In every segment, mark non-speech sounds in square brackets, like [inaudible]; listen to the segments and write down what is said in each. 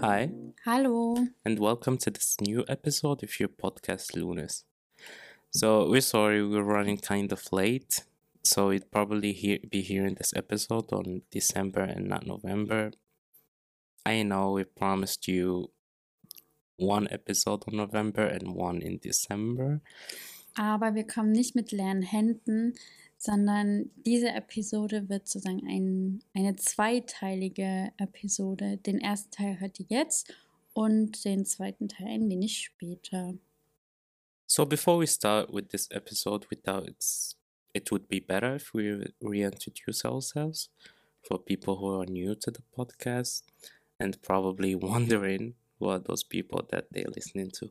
Hi, Hallo. and welcome to this new episode of your podcast, Lunas. So, we're sorry we're running kind of late, so you'd probably hear, be hearing this episode on December and not November. I know we promised you one episode on November and one in December. Aber wir kommen nicht mit leeren Händen, sondern diese Episode wird sozusagen ein, eine zweiteilige Episode. Den ersten Teil hört ihr jetzt und den zweiten Teil ein wenig später. So, before we start with this episode, we thought it's, it would be better if we reintroduce ourselves for people who are new to the podcast and probably [laughs] wondering who are those people that they're listening to.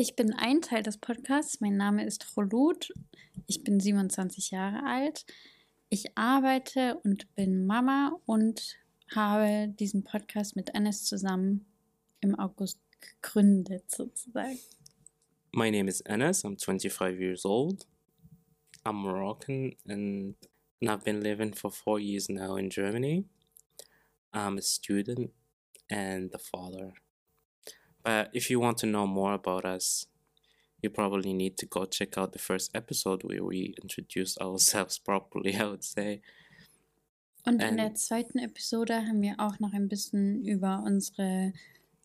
Ich bin ein Teil des Podcasts. Mein Name ist Rolut. Ich bin 27 Jahre alt. Ich arbeite und bin Mama und habe diesen Podcast mit Enes zusammen im August gegründet, sozusagen. My name is Enes. I'm 25 years old. I'm Moroccan and, and I've been living for four years now in Germany. I'm a student and a father. But if you want to know more about us, you probably need to go check out the first episode where we introduce [laughs] ourselves properly, I would say. Und in der zweiten Episode haben wir auch noch ein bisschen über unsere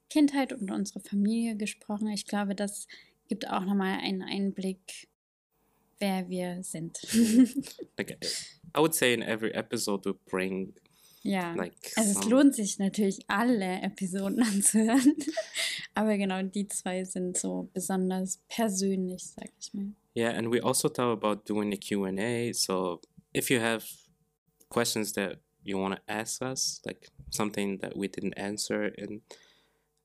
Kindheit und unsere Familie gesprochen. Ich glaube, das gibt auch nochmal einen Einblick, wer wir sind. [laughs] Like I would say in every episode we bring ja. like Also es lohnt sich natürlich, alle Episoden [laughs] anzuhören. Aber genau, die zwei sind so besonders persönlich, sag ich mal. Yeah, and we also thought about doing a Q&A. So if you have questions that you want to ask us, like something that we didn't answer in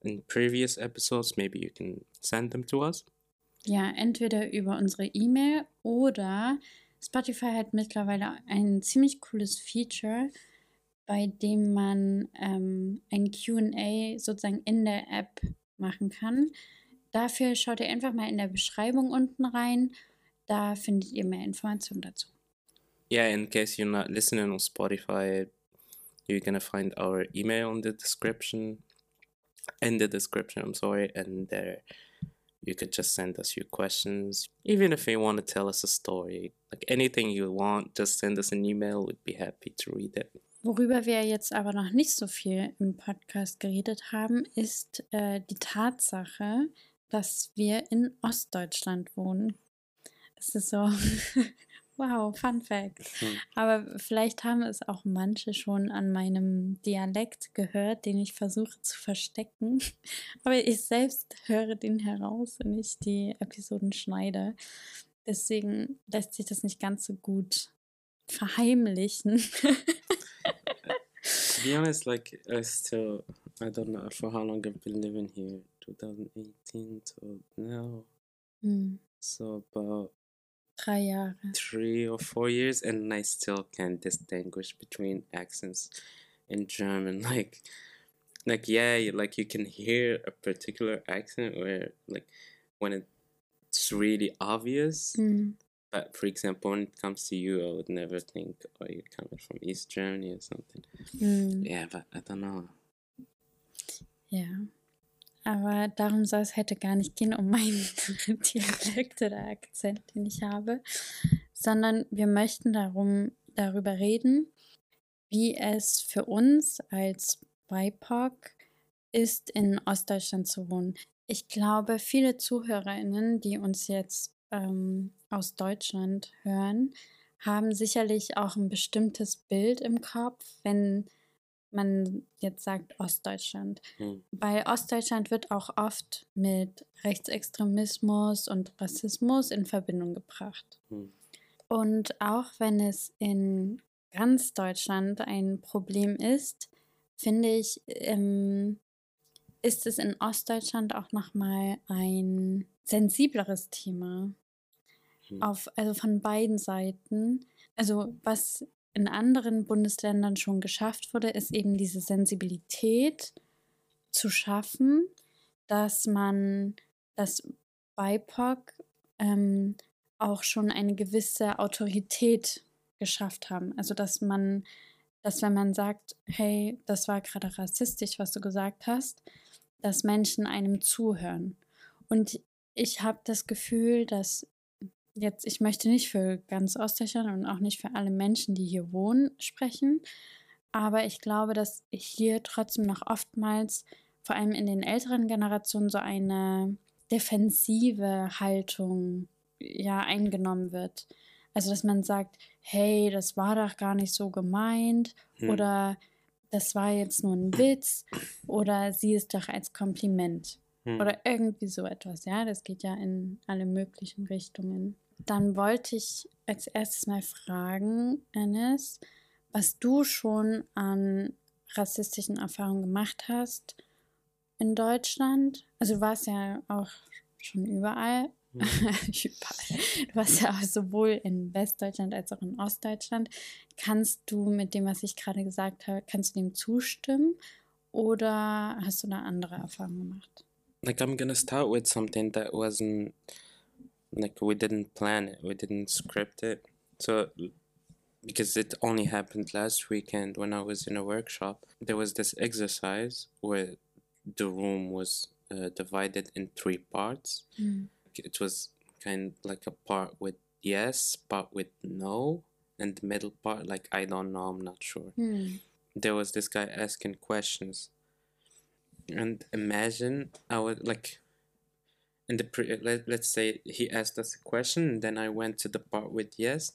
in previous episodes, maybe you can send them to us. Ja, entweder über unsere E-Mail oder Spotify hat mittlerweile ein ziemlich cooles Feature, bei dem man ähm, ein QA sozusagen in der App machen kann. Dafür schaut ihr einfach mal in der Beschreibung unten rein. Da findet ihr mehr Informationen dazu. Yeah, in case you're not listening on Spotify, you're gonna find our email in the description, in the description. I'm sorry, and there you could just send us your questions. Even if you want to tell us a story, like anything you want, just send us an email. We'd be happy to read it. Worüber wir jetzt aber noch nicht so viel im Podcast geredet haben, ist äh, die Tatsache, dass wir in Ostdeutschland wohnen. Es ist so, [laughs] wow, Fun Fact. [laughs] Aber vielleicht haben es auch manche schon an meinem Dialekt gehört, den ich versuche zu verstecken. [laughs] Aber ich selbst höre den heraus, wenn ich die Episoden schneide. Deswegen lässt sich das nicht ganz so gut verheimlichen. To be honest, like I still, I don't know for how long I've been living here. 2018 to now, Hm, so about three or four years, and I still can't distinguish between accents in German. [laughs] Like, like yeah, like you can hear a particular accent where, like, when it's really obvious. Hm. But for example, when it comes to you, I would never think, oh, you're coming from East Germany or something. Hm. Yeah, but I don't know. Ja. Aber darum soll es heute gar nicht gehen, um [laughs] meinen Dialekt oder Akzent, den ich habe, sondern wir möchten darum, darüber reden, wie es für uns als BIPOC ist, in Ostdeutschland zu wohnen. Ich glaube, viele ZuhörerInnen, die uns jetzt ähm, aus Deutschland hören, haben sicherlich auch ein bestimmtes Bild im Kopf, wenn man jetzt sagt Ostdeutschland. Hm. Weil Ostdeutschland wird auch oft mit Rechtsextremismus und Rassismus in Verbindung gebracht. Hm. Und auch wenn es in ganz Deutschland ein Problem ist, finde ich, ähm, ist es in Ostdeutschland auch nochmal ein sensibleres Thema. Hm. Auf, also von beiden Seiten. Also was in anderen Bundesländern schon geschafft wurde, ist eben diese Sensibilität zu schaffen, dass man, dass BIPOC ähm, auch schon eine gewisse Autorität geschafft haben. Also dass man dass wenn man sagt, hey, das war gerade rassistisch, was du gesagt hast, dass Menschen einem zuhören. Und ich habe das Gefühl, dass jetzt, ich möchte nicht für ganz Ostdeutschland und auch nicht für alle Menschen, die hier wohnen, sprechen, aber ich glaube, dass hier trotzdem noch oftmals, vor allem in den älteren Generationen, so eine defensive Haltung ja eingenommen wird. Also, dass man sagt, hey, das war doch gar nicht so gemeint hm. oder das war jetzt nur ein Witz oder sie ist doch als Kompliment hm. oder irgendwie so etwas. Ja, das geht ja in alle möglichen Richtungen. Dann wollte ich als erstes mal fragen, Ennis, was du schon an rassistischen Erfahrungen gemacht hast in Deutschland. Also du warst ja auch schon überall. Mhm. [laughs] überall. Du warst ja auch sowohl in Westdeutschland als auch in Ostdeutschland. Kannst du mit dem, was ich gerade gesagt habe, kannst du dem zustimmen oder hast du da andere Erfahrungen gemacht? Like I'm gonna start with something that wasn't like we didn't plan it, we didn't script it. So because it only happened last weekend when I was in a workshop. There was this exercise where the room was uh, divided in three parts. Mm. It was kind of like a part with yes, part with no, and the middle part like I don't know, I'm not sure. Mm. There was this guy asking questions, and imagine I would like. In the pre, let, let's say he asked us a question, and then I went to the part with yes,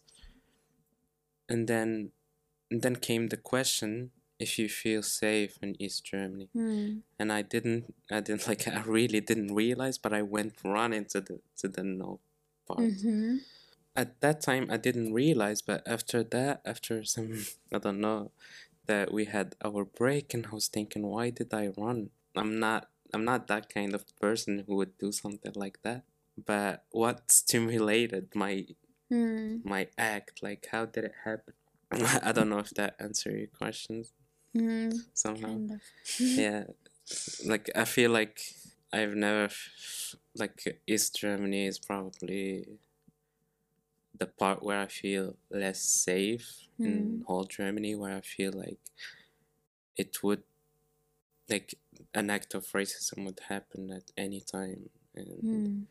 and then and then came the question if you feel safe in East Germany. Mm. And I didn't I didn't [laughs] like I really didn't realize but I went running to the to the no part. Mm-hmm. At that time I didn't realize but after that after some [laughs] I don't know that we had our break and I was thinking why did I run? I'm not I'm not that kind of person who would do something like that. But what [laughs] stimulated my mm. my act? Like, how did it happen? I don't know if that answer your questions mm, somehow. Kind of. yeah, like I feel like I've never like East Germany is probably the part where I feel less safe mm. in whole Germany, where I feel like it would like an act of racism would happen at any time, and mm.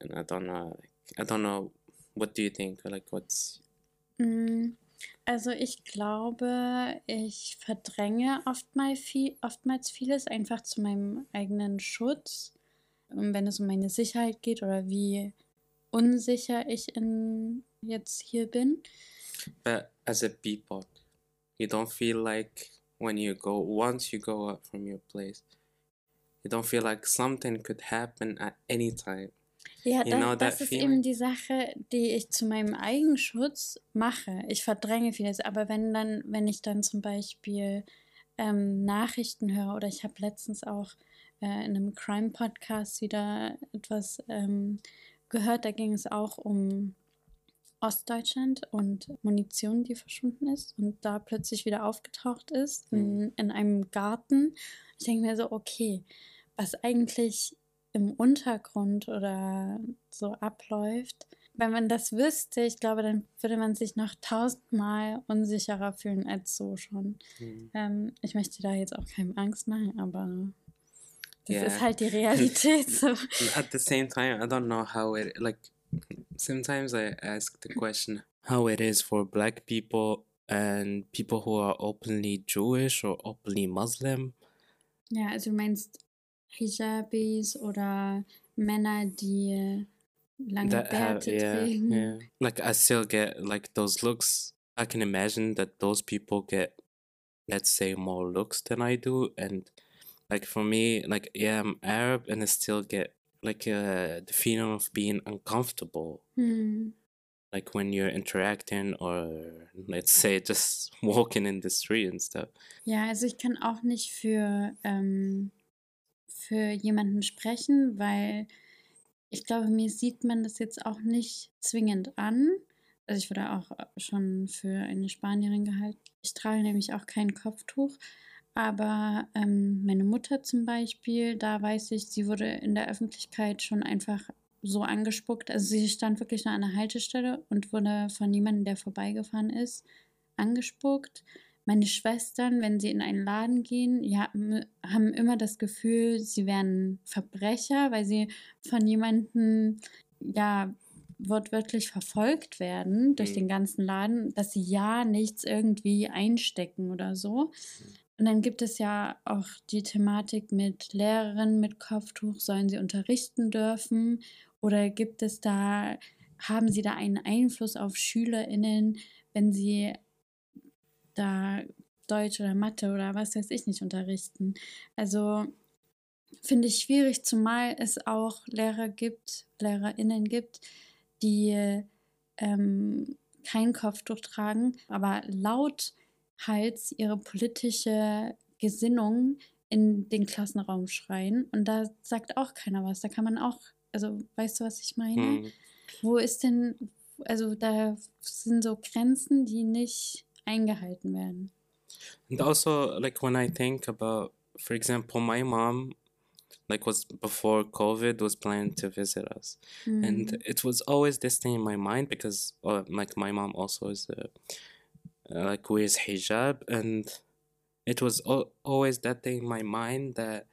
and I don't know, like, I don't know What do you think? Like what's mm, Also ich glaube, ich verdränge oftmals, viel, oftmals vieles einfach zu meinem eigenen Schutz, wenn es um meine Sicherheit geht oder wie unsicher ich in, jetzt hier bin. But as a people, you don't feel like when you go, once you go out from your place, you don't feel like something could happen at any time. Ja, you das, das ist feeling? eben die Sache, die ich zu meinem Eigenschutz mache. Ich verdränge vieles, aber wenn dann, wenn ich dann zum Beispiel ähm, Nachrichten höre oder ich habe letztens auch äh, in einem Crime-Podcast wieder etwas ähm, gehört, da ging es auch um Ostdeutschland und Munition, die verschwunden ist und da plötzlich wieder aufgetaucht ist in, mhm. in einem Garten. Ich denke mir so, okay, was eigentlich im Untergrund oder so abläuft. Wenn man das wüsste, ich glaube, dann würde man sich noch tausendmal unsicherer fühlen als so schon. Mhm. Ähm, ich möchte da jetzt auch keinem Angst machen, aber das yeah. ist halt die Realität. [laughs] So. At the same time, I don't know how it like. Sometimes I ask the question how it is for black people and people who are openly Jewish or openly Muslim. Ja, also du meinst Hijabis oder Männer, die lange that Bärte have, yeah, tragen. Yeah. Like I still get like those looks. I can imagine that those people get, let's say, more looks than I do, and like for me, like yeah, I'm Arab, and I still get like uh, the feeling of being uncomfortable. Hmm. Like when you're interacting or let's say just [laughs] walking in the street and stuff. Ja, also ich kann auch nicht für ähm, für jemanden sprechen, weil ich glaube, mir sieht man das jetzt auch nicht zwingend an. Also ich wurde auch schon für eine Spanierin gehalten. Ich trage nämlich auch kein Kopftuch. Aber ähm, meine Mutter zum Beispiel, da weiß ich, sie wurde in der Öffentlichkeit schon einfach so angespuckt. Also sie stand wirklich nur an der Haltestelle und wurde von jemandem, der vorbeigefahren ist, angespuckt. Meine Schwestern, wenn sie in einen Laden gehen, ja, haben immer das Gefühl, sie wären Verbrecher, weil sie von jemandem ja wortwörtlich verfolgt werden durch mhm. den ganzen Laden, dass sie ja nichts irgendwie einstecken oder so. Und dann gibt es ja auch die Thematik mit Lehrerinnen mit Kopftuch, sollen sie unterrichten dürfen? Oder gibt es da, haben sie da einen Einfluss auf SchülerInnen, wenn sie da Deutsch oder Mathe oder was weiß ich nicht unterrichten? Also finde ich schwierig, zumal es auch Lehrer gibt, LehrerInnen gibt, die ähm, kein Kopftuch tragen, aber lauthals ihre politische Gesinnung in den Klassenraum schreien. Und da sagt auch keiner was. Da kann man auch, also weißt du, was ich meine? Hm. Wo ist denn, also da sind so Grenzen, die nicht eingehalten werden. And also, like when I think about, for example, my mom like was before COVID was planning to visit us, mm. and it was always this thing in my mind because uh, like my mom also is uh, like wears hijab, and it was al- always that thing in my mind that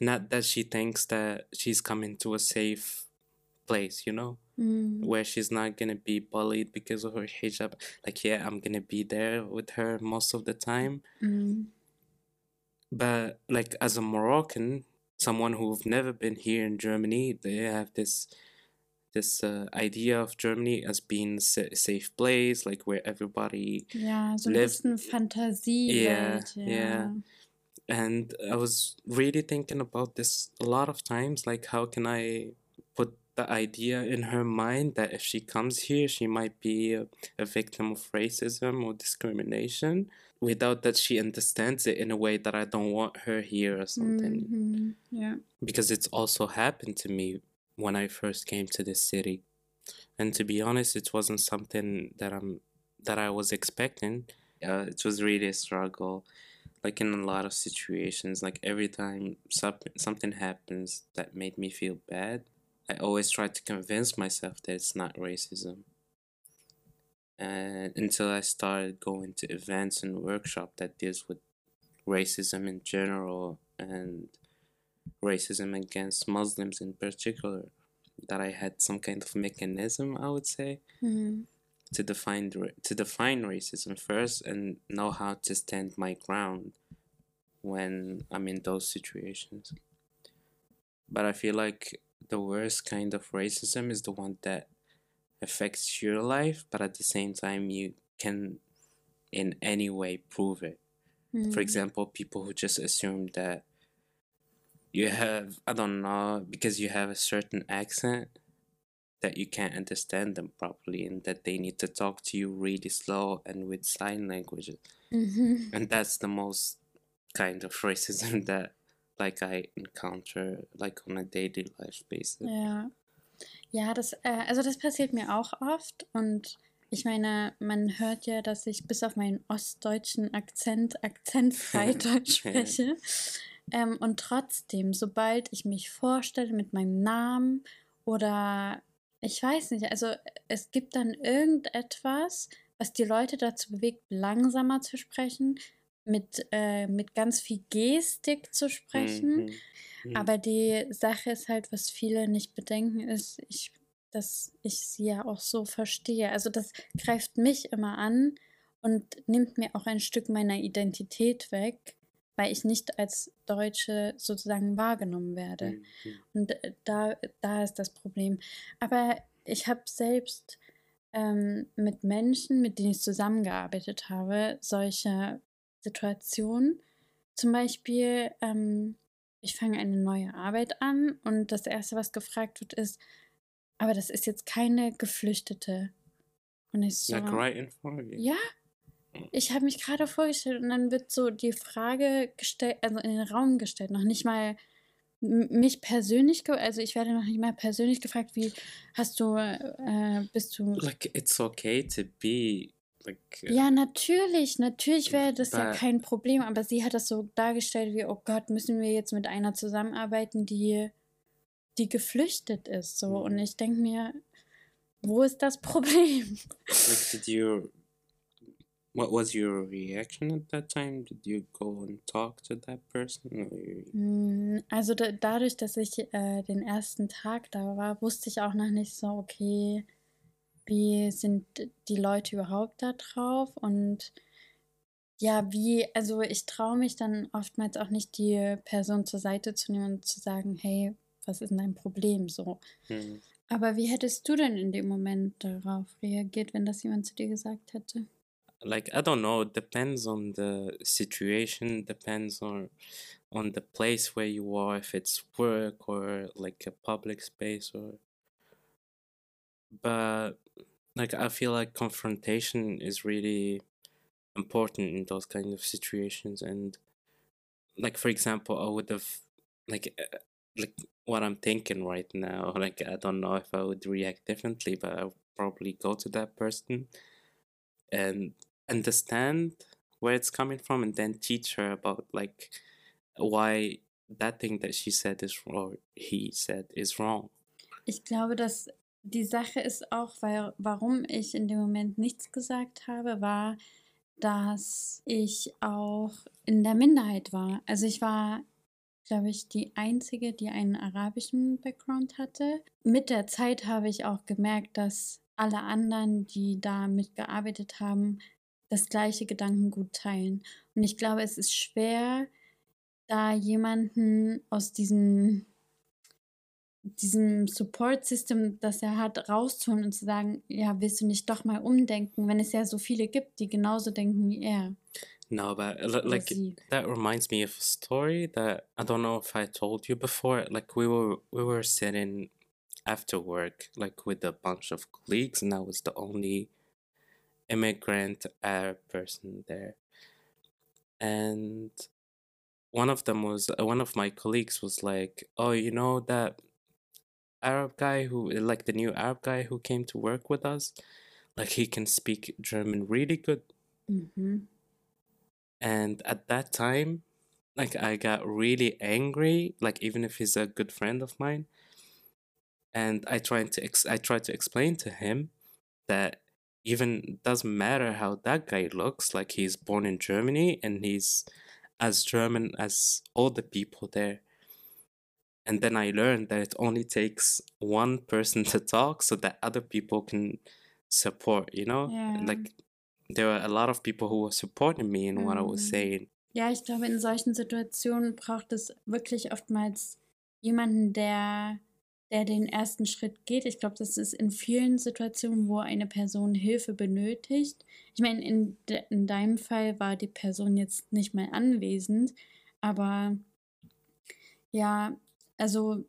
not that she thinks that she's coming to a safe place, you know. Mm. Where she's not gonna be bullied because of her hijab. Like, yeah, I'm gonna be there with her most of the time. Mm. But like as a Moroccan, someone who've never been here in Germany, they have this this uh, idea of Germany as being a safe place, like where everybody yeah, so lives. Fantasie. Yeah, yeah, yeah. And I was really thinking about this a lot of times, like how can I the idea in her mind that if she comes here, she might be a, a victim of racism or discrimination without that she understands it in a way that I don't want her here or something. Mm-hmm. Yeah. Because it's also happened to me when I first came to this city. And to be honest, it wasn't something that I'm that I was expecting. Uh, it was really a struggle, like in a lot of situations. Like every time something happens that made me feel bad, I always try to convince myself that it's not racism and until I started going to events and workshop that deals with racism in general and racism against Muslims in particular, that I had some kind of mechanism, I would say, mm-hmm. to define to define racism first and know how to stand my ground when I'm in those situations. But I feel like the worst kind of racism is the one that affects your life, but at the same time, you can in any way prove it. Mm. For example, people who just assume that you have, I don't know, because you have a certain accent, that you can't understand them properly and that they need to talk to you really slow and with sign languages. Mm-hmm. And that's the most kind of [laughs] racism that like I encounter like on a daily life basis. Yeah. Ja, das, äh, also das passiert mir auch oft und ich meine, man hört ja, dass ich bis auf meinen ostdeutschen Akzent akzentfrei [laughs] Deutsch spreche. Ähm, und trotzdem, sobald ich mich vorstelle mit meinem Namen oder ich weiß nicht, also es gibt dann irgendetwas, was die Leute dazu bewegt, langsamer zu sprechen, mit, äh, mit ganz viel Gestik zu sprechen. Mhm. Mhm. Aber die Sache ist halt, was viele nicht bedenken, ist, ich, dass ich sie ja auch so verstehe. Also das greift mich immer an und nimmt mir auch ein Stück meiner Identität weg, weil ich nicht als Deutsche sozusagen wahrgenommen werde. Mhm. Und äh, da, da ist das Problem. Aber ich habe selbst ähm, mit Menschen, mit denen ich zusammengearbeitet habe, solche Situationen. Zum Beispiel ähm, ich fange eine neue Arbeit an und das Erste, was gefragt wird, ist, aber das ist jetzt keine Geflüchtete. Und ich so, like right in front of you. Ja, ich habe mich gerade vorgestellt und dann wird so die Frage gestellt, also in den Raum gestellt, noch nicht mal mich persönlich, also ich werde noch nicht mal persönlich gefragt, wie hast du, äh, bist du... Like, it's okay to be ja, natürlich, natürlich wäre das ja kein Problem, aber sie hat das so dargestellt wie, oh Gott, müssen wir jetzt mit einer zusammenarbeiten, die, die geflüchtet ist. So. Und mhm. ich denke mir, wo ist das Problem? Like, [laughs] did you what was your reaction at that time? Did you go and talk to that person? Mm, also da, dadurch, dass ich äh, den ersten Tag da war, wusste ich auch noch nicht so, okay, wie sind die Leute überhaupt da drauf und ja, wie, also ich traue mich dann oftmals auch nicht, die Person zur Seite zu nehmen und zu sagen, hey, was ist denn dein Problem so? Hm. Aber wie hättest du denn in dem Moment darauf reagiert, wenn das jemand zu dir gesagt hätte? Like I don't know, it depends on the situation, depends on on the place where you are, if it's work or like a public space or but like I feel like confrontation is really important in those kind of situations and like for example I would have like uh, like what I'm thinking right now [laughs] like I don't know if I would react differently but I would probably go to that person and understand where it's coming from and then teach her about like why that thing that she said is or he said is wrong. Ich glaube, dass die Sache ist auch, weil warum ich in dem Moment nichts gesagt habe, war, dass ich auch in der Minderheit war. Also ich war, glaube ich, die einzige, die einen arabischen Background hatte. Mit der Zeit habe ich auch gemerkt, dass alle anderen, die da mitgearbeitet haben, das gleiche Gedankengut teilen. Und ich glaube, es ist schwer, da jemanden aus diesem, diesem Support-System, das er hat, rauszuholen und zu sagen, ja, willst du nicht doch mal umdenken, wenn es ja so viele gibt, die genauso denken wie er. No, but like that reminds me of a story that I don't know if I told you before. Like we were we were sitting after work, like with a bunch of colleagues, and I was the only immigrant Arab person there. And one of them was uh, one of my colleagues was like, "Oh, you know that Arab guy who like the new Arab guy who came to work with us, like he can speak German really good." Mm-hmm. And at that time, like I got really angry, like even if he's a good friend of mine. And I tried to ex- I tried to explain to him that even doesn't matter how that guy looks like he's born in germany and he's as german as all the people there and then i learned that it only takes one person to talk so that other people can support you know yeah. like there were a lot of people who were supporting me in mm. what i was saying ja ich glaube in solchen situationen braucht es wirklich oftmals jemanden der der den ersten Schritt geht. Ich glaube, das ist in vielen Situationen, wo eine Person Hilfe benötigt. Ich meine, in, de in deinem Fall war die Person jetzt nicht mal anwesend, aber ja, also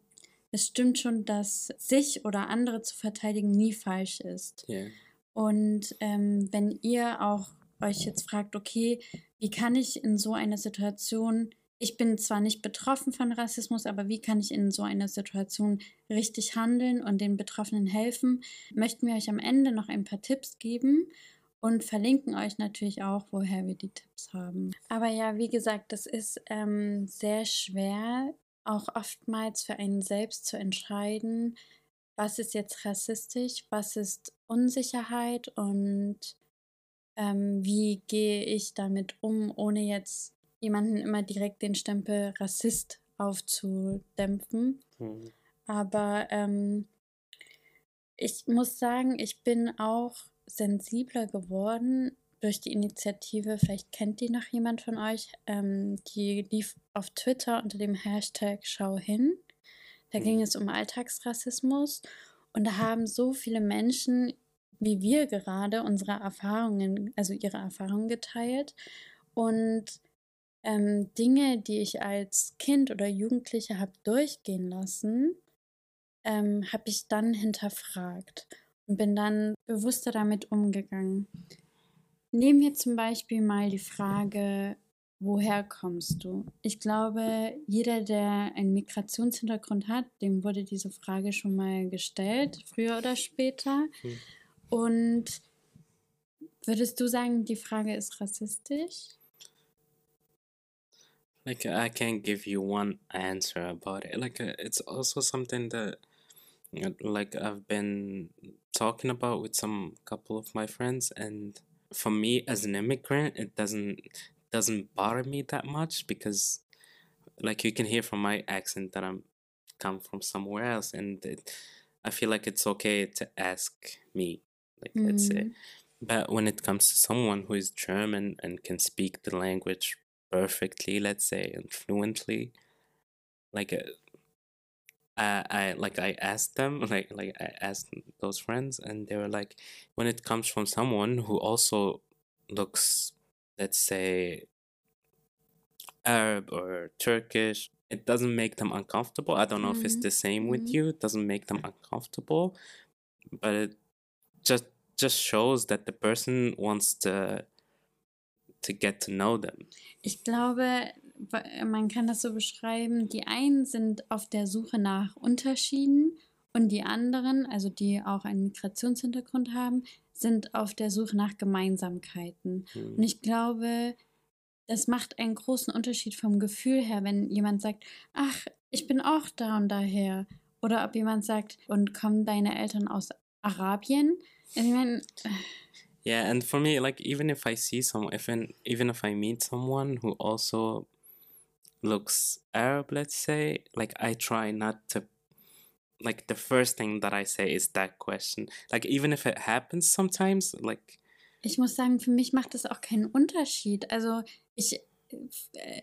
es stimmt schon, dass sich oder andere zu verteidigen nie falsch ist. Yeah. Und ähm, wenn ihr auch euch jetzt fragt, okay, wie kann ich in so einer Situation ich bin zwar nicht betroffen von Rassismus, aber wie kann ich in so einer Situation richtig handeln und den Betroffenen helfen, möchten wir euch am Ende noch ein paar Tipps geben und verlinken euch natürlich auch, woher wir die Tipps haben. Aber ja, wie gesagt, das ist ähm, sehr schwer, auch oftmals für einen selbst zu entscheiden, was ist jetzt rassistisch, was ist Unsicherheit und ähm, wie gehe ich damit um, ohne jetzt jemanden immer direkt den Stempel Rassist aufzudämpfen. Mhm. Aber ähm, ich muss sagen, ich bin auch sensibler geworden durch die Initiative. Vielleicht kennt die noch jemand von euch. Ähm, die lief auf Twitter unter dem Hashtag Schau hin. Da mhm. ging es um Alltagsrassismus. Und da haben so viele Menschen wie wir gerade unsere Erfahrungen, also ihre Erfahrungen geteilt. Und ähm, Dinge, die ich als Kind oder Jugendliche habe durchgehen lassen, ähm, habe ich dann hinterfragt und bin dann bewusster damit umgegangen. Nehmen wir zum Beispiel mal die Frage, woher kommst du? Ich glaube, jeder, der einen Migrationshintergrund hat, dem wurde diese Frage schon mal gestellt, früher oder später. Hm. Und würdest du sagen, die Frage ist rassistisch? like I can't give you one answer about it. Like it's also something that like I've been talking about with some couple of my friends and for me as an immigrant, it doesn't doesn't bother me that much because, like, you can hear from my accent that I'm come from somewhere else, and it, I feel like it's okay to ask me, like, let's say. Mhm. But when it comes to someone who is German and can speak the language perfectly, let's say, and fluently, like uh, I, I like I asked them, [laughs] like like I asked those friends, and they were like, when it comes from someone who also looks, let's say, Arab or Turkish, it doesn't make them uncomfortable. I don't know if it's Mhm. the same with Mhm. you. It doesn't make them uncomfortable, but it just just shows that the person wants to to get to know them. Ich glaube, man kann das so beschreiben, die einen sind auf der Suche nach Unterschieden und die anderen, also die auch einen Migrationshintergrund haben, sind auf der Suche nach Gemeinsamkeiten. Hm. Und ich glaube, das macht einen großen Unterschied vom Gefühl her, wenn jemand sagt, ach, ich bin auch da und daher. Oder ob jemand sagt, und kommen deine Eltern aus Arabien? Ich meine, Yeah, and for me, like even if I see someone, if in, even if I meet someone who also looks Arab, let's say, like I try not to, like the first thing that I say is that question. Like even if it happens sometimes, like Ich muss sagen, für mich macht das auch keinen Unterschied. Also ich, äh,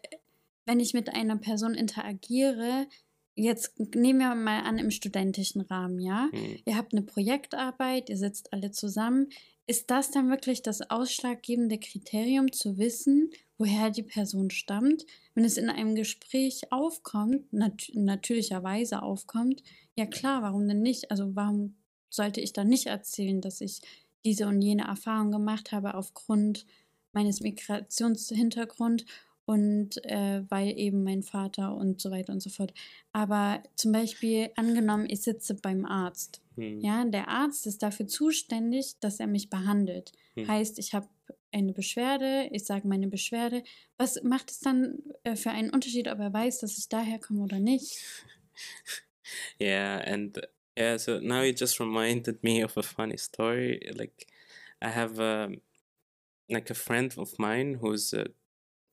wenn ich mit einer Person interagiere, jetzt nehmen wir mal an im studentischen Rahmen, ja. mm, Ihr habt eine Projektarbeit, ihr sitzt alle zusammen. Ist das dann wirklich das ausschlaggebende Kriterium zu wissen, woher die Person stammt? Wenn es in einem Gespräch aufkommt, nat natürlicherweise aufkommt, ja klar, warum denn nicht? Also warum sollte ich dann nicht erzählen, dass ich diese und jene Erfahrung gemacht habe aufgrund meines Migrationshintergrunds und äh, weil eben mein Vater und so weiter und so fort. Aber zum Beispiel angenommen, ich sitze beim Arzt. Mm, Ja, der Arzt ist dafür zuständig, dass er mich behandelt. Hm. Heißt, ich habe eine Beschwerde, ich sage meine Beschwerde. Was macht es dann äh, für einen Unterschied, ob er weiß, dass ich daher komme oder nicht? [laughs] yeah, and yeah. So now you just reminded me of a funny story. Like I have um, like a friend of mine who's uh,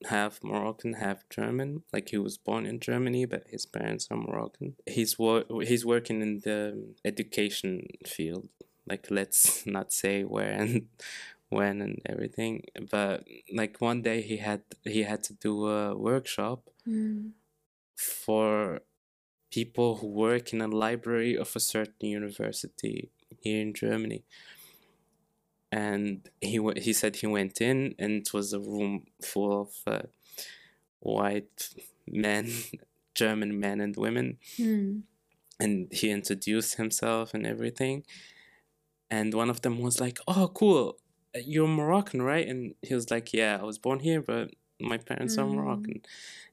half Moroccan, half German. Like he was born in Germany, but his parents are Moroccan. He's wor- he's working in the education field. Like let's [laughs] not say where and [laughs] when and everything. But like one day he had he had to do a workshop Hm. for people who work in a library of a certain university here in Germany. And he wa- he said he went in and it was a room full of uh, white men, [laughs] German men and women, Hm. and he introduced himself and everything. And one of them was like, "Oh, cool, uh, you're Moroccan, right?" And he was like, "Yeah, I was born here, but my parents are Mm. Moroccan."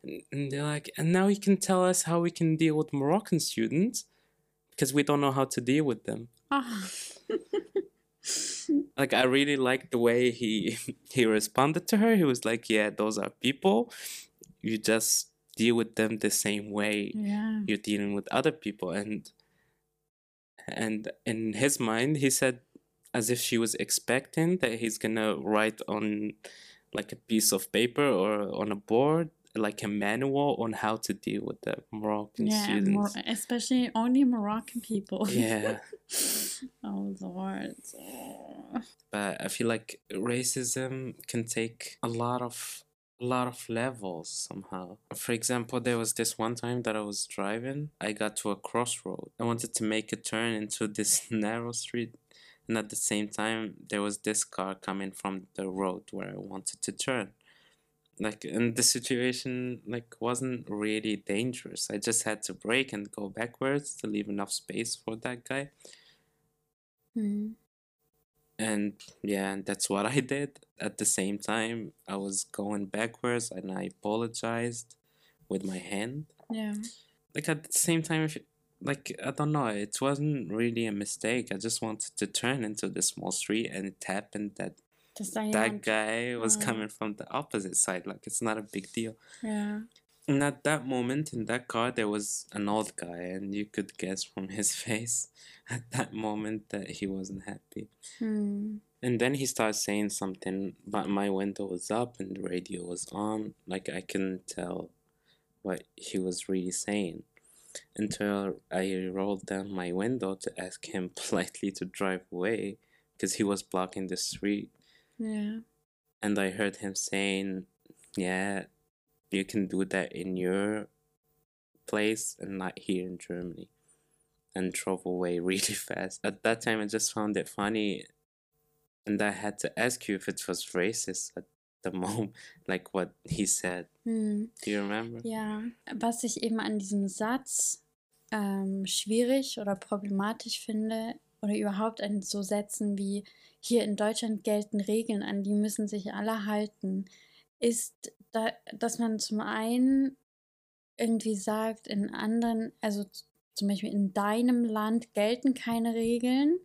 And, and they're like, "And now you can tell us how we can deal with Moroccan students, because we don't know how to deal with them." Ah. [laughs] [laughs] Like I really liked the way he [laughs] he responded to her. He was like, "Yeah, those are people. You just deal with them the same way ja. you're dealing with other people and and in his mind he said as if she was expecting that he's gonna write on like a piece of paper or on a board like a manual on how to deal with the Moroccan Yeah, students. Mor especially only Moroccan people. yeah, oh Lord. Oh. but I feel like racism can take a lot of a lot of levels somehow. For example, there was this one time that I was driving. I got to a crossroad. I wanted to make a turn into this [laughs] narrow street, and at the same time, there was this car coming from the road where I wanted to turn. Like, and the situation like wasn't really dangerous. I just had to brake and go backwards to leave enough space for that guy. Hm. And yeah, that's what I did. At the same time, I was going backwards and I apologized with my hand. yeah Like at the same time, if like I don't know, it wasn't really a mistake. I just wanted to turn into the small street, and it happened that that guy was coming from the opposite side. Like it's not a big deal. Yeah. And at that moment in that car, there was an old guy, and you could guess from his [laughs] face at that moment that he wasn't happy. Hm. And then he started saying something, but my window was up and the radio was on. Like I couldn't tell what he was really saying until I rolled down my window to ask him [laughs] politely to drive away because he was blocking the street. Ja. And I heard him saying, Yeah, you can do that in your place and not here in Germany. And drove away [laughs] really fast. At that time, I just found it funny. And I had to ask you if it was racist at the [laughs] moment, like what he said. Hm. Do you remember? Ja, was ich eben an diesem Satz ähm, schwierig oder problematisch finde, oder überhaupt an so Sätzen wie hier in Deutschland gelten Regeln, an die müssen sich alle halten, ist, da, dass man zum einen irgendwie sagt, in anderen, also zum Beispiel in deinem Land gelten keine Regeln,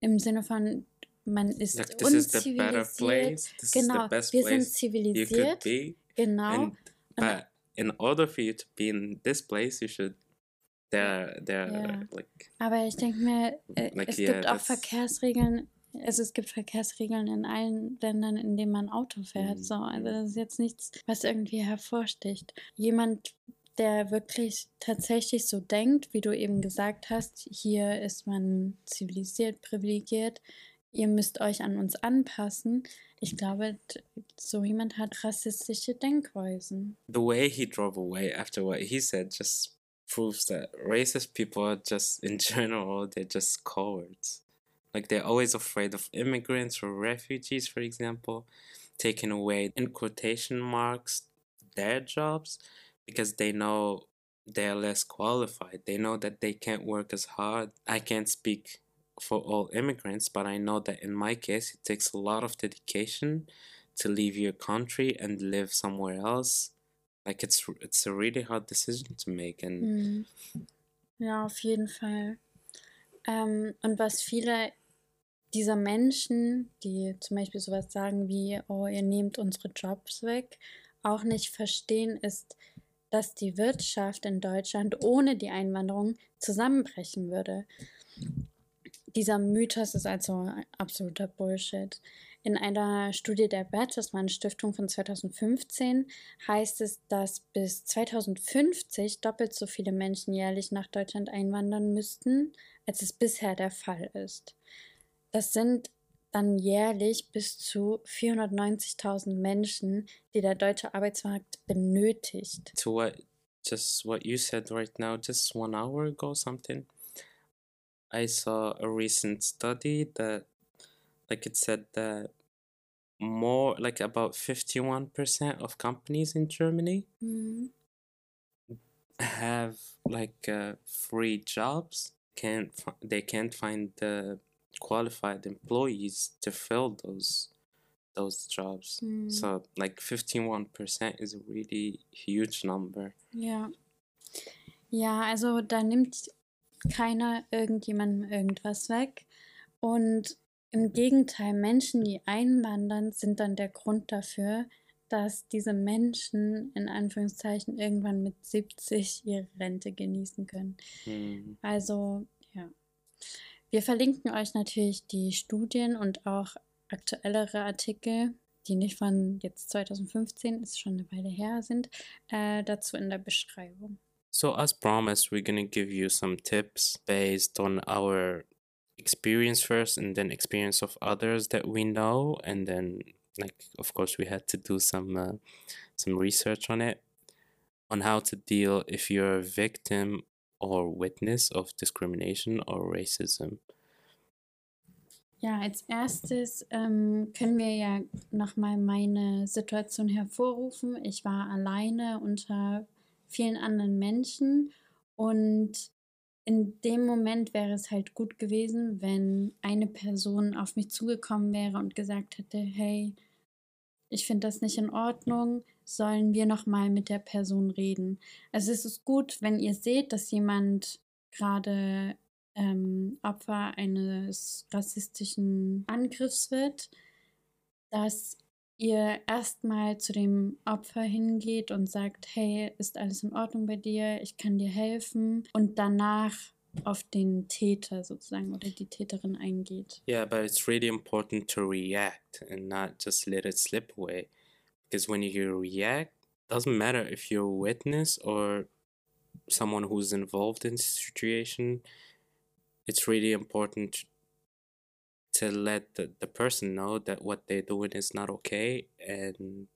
im Sinne von, man ist Like, this is unzivilisiert. place. This is the Genau, best wir sind zivilisiert. Genau. And but in order for you to be in this place, you should there there Yeah. like Aber ich denke mir, äh, Like, es yeah, gibt auch Verkehrsregeln, also es gibt Verkehrsregeln in allen Ländern, in denen man Auto fährt. Mhm. So, also das ist jetzt nichts, was irgendwie hervorsticht. Jemand, der wirklich tatsächlich so denkt, wie du eben gesagt hast, hier ist man zivilisiert, privilegiert, ihr müsst euch an uns anpassen. Ich glaube, so jemand hat rassistische Denkweisen. the way he drove away after what he said just proves that racist people are just in [laughs] general they're just cowards. Like they're always afraid of immigrants or refugees, for example, taking away in quotation marks their jobs because they know they're less qualified. They know that they can't work as hard. I can't speak for all immigrants, but I know that in my case, it takes a lot of dedication to leave your country and live somewhere else. Like it's it's a really hard decision to make, and Mhm. Ja, auf jeden Fall. Ähm, und was viele dieser Menschen, die zum Beispiel sowas sagen wie, oh, ihr nehmt unsere Jobs weg, auch nicht verstehen, ist, dass die Wirtschaft in Deutschland ohne die Einwanderung zusammenbrechen würde. Dieser Mythos ist also absoluter Bullshit. In einer Studie der Bertelsmann Stiftung von 2015 heißt es, dass bis 2050 doppelt so viele Menschen jährlich nach Deutschland einwandern müssten, als es bisher der Fall ist. Das sind dann jährlich bis zu 490.000 Menschen, die der deutsche Arbeitsmarkt benötigt. to what just what you said right now, just one hour ago, something. I saw a recent study that, like, it said that more, like, about 51% of companies in Germany Mhm. have, like, uh, free jobs. Can't fi- they can't find the qualified employees to fill those those jobs. Mhm. So, like, 51% is a really huge number. Ja. Ja, also da nimmt keiner irgendjemandem irgendwas weg. Und im Gegenteil, Menschen, die einwandern, sind dann der Grund dafür, dass diese Menschen in Anführungszeichen irgendwann mit 70 ihre Rente genießen können. Hmm. Also, ja. Wir verlinken euch natürlich die Studien und auch aktuellere Artikel, die nicht von jetzt 2015, ist schon eine Weile her sind, äh, dazu in der Beschreibung. So, as promised, we're gonna give you some tips based on our experience first, and then experience of others that we know, and then, like, of course, we had to do some uh, some research on it, on how to deal if you're a victim or witness of discrimination or racism. Ja, als erstes ähm, können wir ja nochmal meine Situation hervorrufen. Ich war alleine unter vielen anderen Menschen und in dem Moment wäre es halt gut gewesen, wenn eine Person auf mich zugekommen wäre und gesagt hätte, hey, ich finde das nicht in Ordnung, sollen wir nochmal mit der Person reden. Also es ist gut, wenn ihr seht, dass jemand gerade ähm, Opfer eines rassistischen Angriffs wird, dass ihr erstmal zu dem Opfer hingeht und sagt, hey, ist alles in Ordnung bei dir? Ich kann dir helfen. Und danach auf den Täter sozusagen oder die Täterin eingeht. Yeah, but it's really important to react and not just let it slip away. Because when you react, doesn't matter if you're a witness or someone who's involved in the situation, it's really important to let the, the person know that what they're doing is not okay and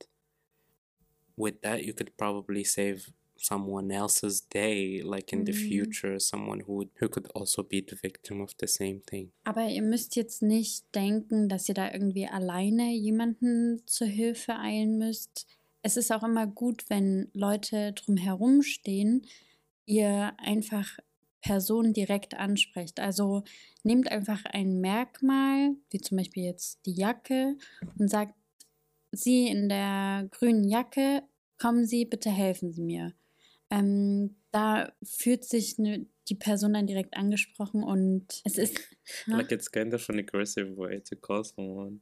with that you could probably save someone else's day like in the Mhm. future someone who who could also be the victim of the same thing Aber ihr müsst jetzt nicht denken, dass ihr da irgendwie alleine jemanden zur Hilfe eilen müsst. Es ist auch immer gut, wenn Leute drumherum stehen, ihr einfach Personen direkt ansprecht. Also nehmt einfach ein Merkmal, wie zum Beispiel jetzt die Jacke, und sagt, Sie in der grünen Jacke, kommen Sie, bitte helfen Sie mir. Ähm, da fühlt sich ne, die Person dann direkt angesprochen und es ist. [laughs] Like it's kind of an aggressive way to call someone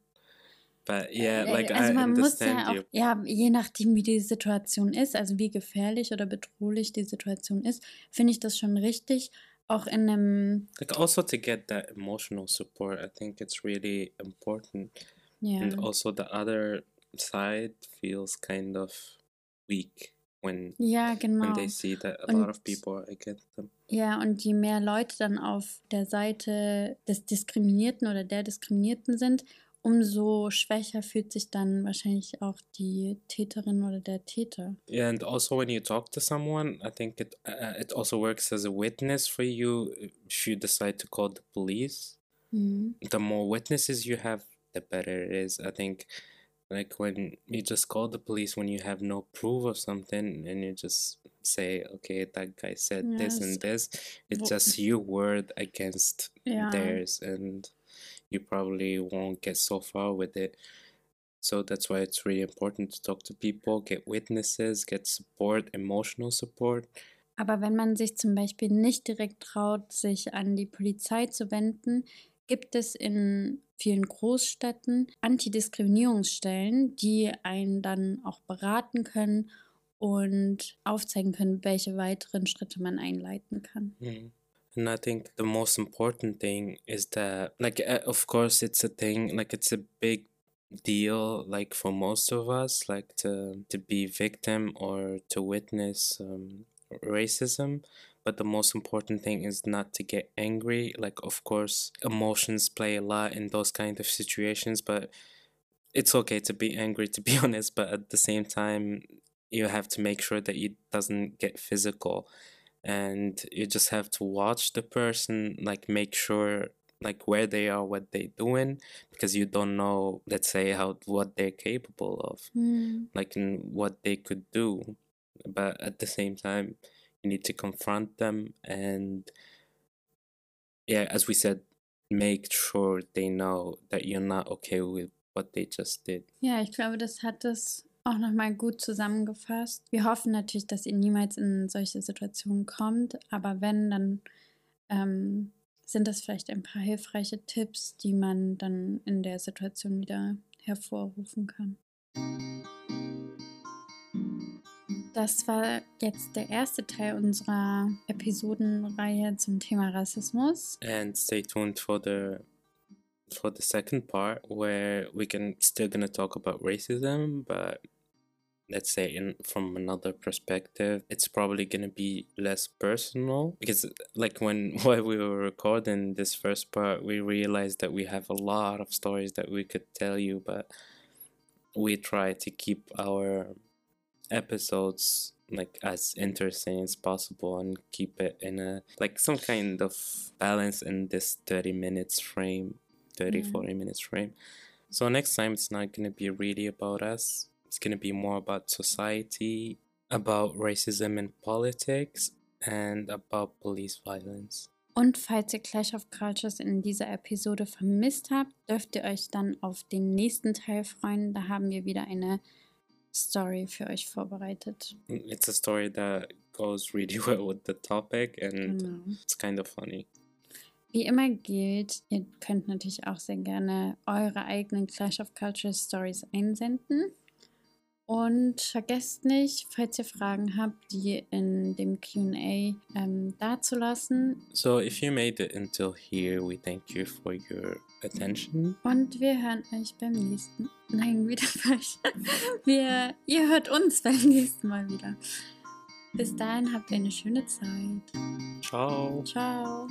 but yeah Äh, like also i man muss ja auch, you ja, je nachdem, wie die Situation ist, also wie gefährlich oder bedrohlich die Situation ist, finde ich das schon richtig. Auch in einem, like also to get that emotional support i think it's really important ja, and also the other side feels kind of weak when ja, when genau. they see that a lot of Und- people are against them Ja, und je mehr Leute dann auf der Seite des Diskriminierten oder der Diskriminierten sind, umso schwächer fühlt sich dann wahrscheinlich auch die Täterin oder der Täter. yeah and also when you talk to someone i think it uh, it also works as a witness for you if you decide to call the police Mhm. the more witnesses you have, the better it is. I think, like when you just call the police when you have no proof of something and you just say, okay, that guy said this Yes. and this, it's just your word against Ja. theirs, and you probably won't get so far with it. So that's why it's really important to talk to people, get witnesses, get support, emotional support. Aber wenn man sich zum Beispiel nicht direkt traut, sich an die Polizei zu wenden, gibt es in vielen Großstädten Antidiskriminierungsstellen, die einen dann auch beraten können und aufzeigen können, welche weiteren Schritte man einleiten kann. Mm. And I think the most important thing is that, like, uh, of course, it's a thing, like, it's a big deal, like, for most of us, like, to, to be victim or to witness um, racism. But the most important thing is not to get angry. Like, of course, emotions play a lot in those kind of situations, but it's okay to be angry, [laughs] to be honest. But at the same time, you have to make sure that it doesn't get physical and you just have to watch the person like make sure like where they are what they're doing because you don't know let's say how what they're capable of mm. like in what they could do. But at the same time you need to confront them and yeah as we said make sure they know that you're not okay with what they just did. Ja, ich glaube, das hat es auch nochmal gut zusammengefasst. Wir hoffen natürlich, dass ihr niemals in solche Situationen kommt, aber wenn, dann ähm, sind das vielleicht ein paar hilfreiche Tipps, die man dann in der Situation wieder hervorrufen kann. Das war jetzt der erste Teil unserer Episodenreihe zum Thema Rassismus. and stay tuned for the for the second part where we can still gonna talk about racism but let's say in from another perspective it's probably gonna be less personal because like when [laughs] while we were recording this first part we realized that we have a lot of stories that we could tell you but we try to keep our episodes like as interesting as possible and keep it in a like some kind of balance in this 30 minutes frame 30 Yeah. 40 minutes frame so next time it's not going to be really about us it's going to be more about society about racism in politics and about police violence Und falls ihr Clash of Cultures in dieser Episode vermisst habt, dürft ihr euch dann auf den nächsten Teil freuen. Da haben wir wieder eine Story für euch vorbereitet. it's a story that goes really [laughs] well with the topic and Genau. it's kind of funny Wie immer gilt, ihr könnt natürlich auch sehr gerne eure eigenen Clash of Cultures Stories einsenden. Und vergesst nicht, falls ihr Fragen habt, die in dem QA ähm, dazulassen. So, if you made it until here, we thank you for your attention. Und wir hören euch beim nächsten. Nein, wieder falsch. [laughs] Wir, ihr hört uns beim nächsten Mal wieder. Bis dahin habt ihr eine schöne Zeit. Ciao. Ciao.